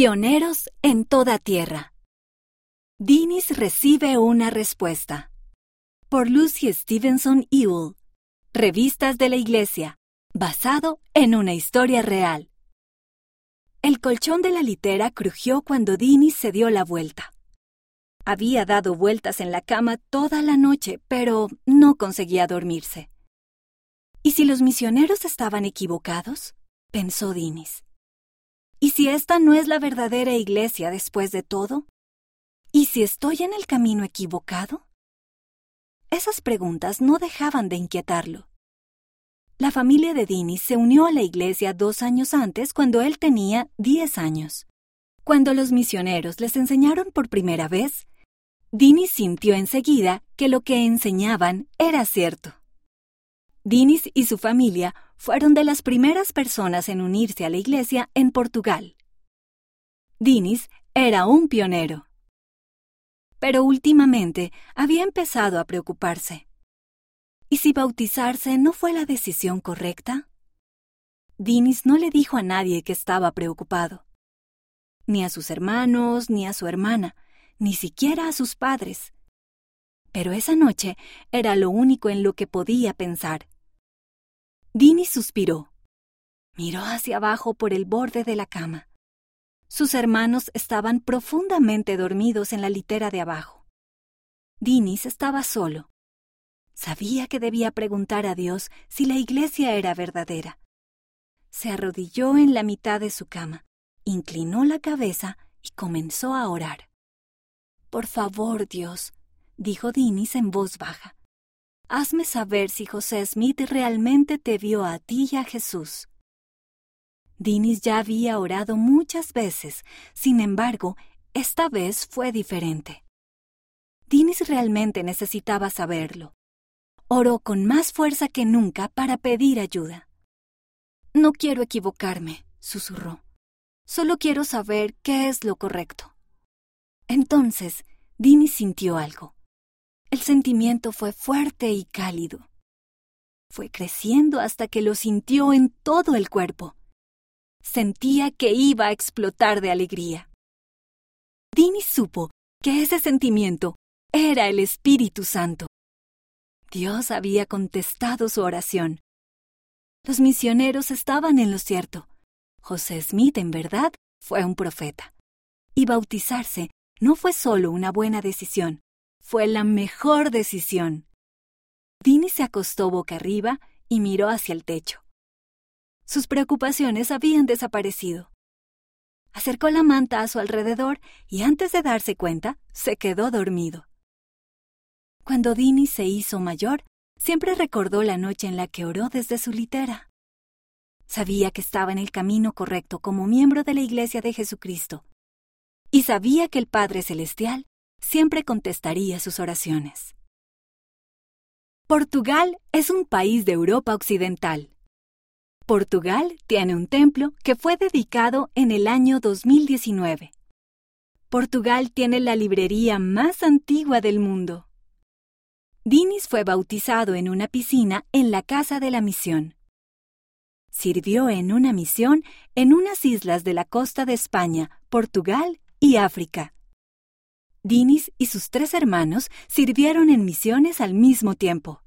Pioneros en toda tierra. Dinis recibe una respuesta. Por Lucy Stevenson Ewell. Revistas de la Iglesia. Basado en una historia real. El colchón de la litera crujió cuando Dinis se dio la vuelta. Había dado vueltas en la cama toda la noche, pero no conseguía dormirse. ¿Y si los misioneros estaban equivocados? pensó Dinis. ¿Y si esta no es la verdadera iglesia después de todo? ¿Y si estoy en el camino equivocado? Esas preguntas no dejaban de inquietarlo. La familia de Dinis se unió a la iglesia dos años antes cuando él tenía diez años. Cuando los misioneros les enseñaron por primera vez, Dinis sintió enseguida que lo que enseñaban era cierto. Dinis y su familia fueron de las primeras personas en unirse a la iglesia en Portugal. Dinis era un pionero. Pero últimamente había empezado a preocuparse. ¿Y si bautizarse no fue la decisión correcta? Dinis no le dijo a nadie que estaba preocupado. Ni a sus hermanos, ni a su hermana, ni siquiera a sus padres. Pero esa noche era lo único en lo que podía pensar. Dini suspiró. Miró hacia abajo por el borde de la cama. Sus hermanos estaban profundamente dormidos en la litera de abajo. Dinis estaba solo. Sabía que debía preguntar a Dios si la iglesia era verdadera. Se arrodilló en la mitad de su cama, inclinó la cabeza y comenzó a orar. Por favor, Dios, dijo Dinis en voz baja. Hazme saber si José Smith realmente te vio a ti y a Jesús. Dinis ya había orado muchas veces, sin embargo, esta vez fue diferente. Dinis realmente necesitaba saberlo. Oró con más fuerza que nunca para pedir ayuda. No quiero equivocarme, susurró. Solo quiero saber qué es lo correcto. Entonces, Dinis sintió algo. El sentimiento fue fuerte y cálido. Fue creciendo hasta que lo sintió en todo el cuerpo. Sentía que iba a explotar de alegría. Dini supo que ese sentimiento era el Espíritu Santo. Dios había contestado su oración. Los misioneros estaban en lo cierto. José Smith, en verdad, fue un profeta. Y bautizarse no fue solo una buena decisión, fue la mejor decisión. Dini se acostó boca arriba y miró hacia el techo. Sus preocupaciones habían desaparecido. Acercó la manta a su alrededor y antes de darse cuenta, se quedó dormido. Cuando Dini se hizo mayor, siempre recordó la noche en la que oró desde su litera. Sabía que estaba en el camino correcto como miembro de la Iglesia de Jesucristo. Y sabía que el Padre Celestial siempre contestaría sus oraciones. Portugal es un país de Europa Occidental. Portugal tiene un templo que fue dedicado en el año 2019. Portugal tiene la librería más antigua del mundo. Dinis fue bautizado en una piscina en la Casa de la Misión. Sirvió en una misión en unas islas de la costa de España, Portugal y África. Dinis y sus tres hermanos sirvieron en misiones al mismo tiempo.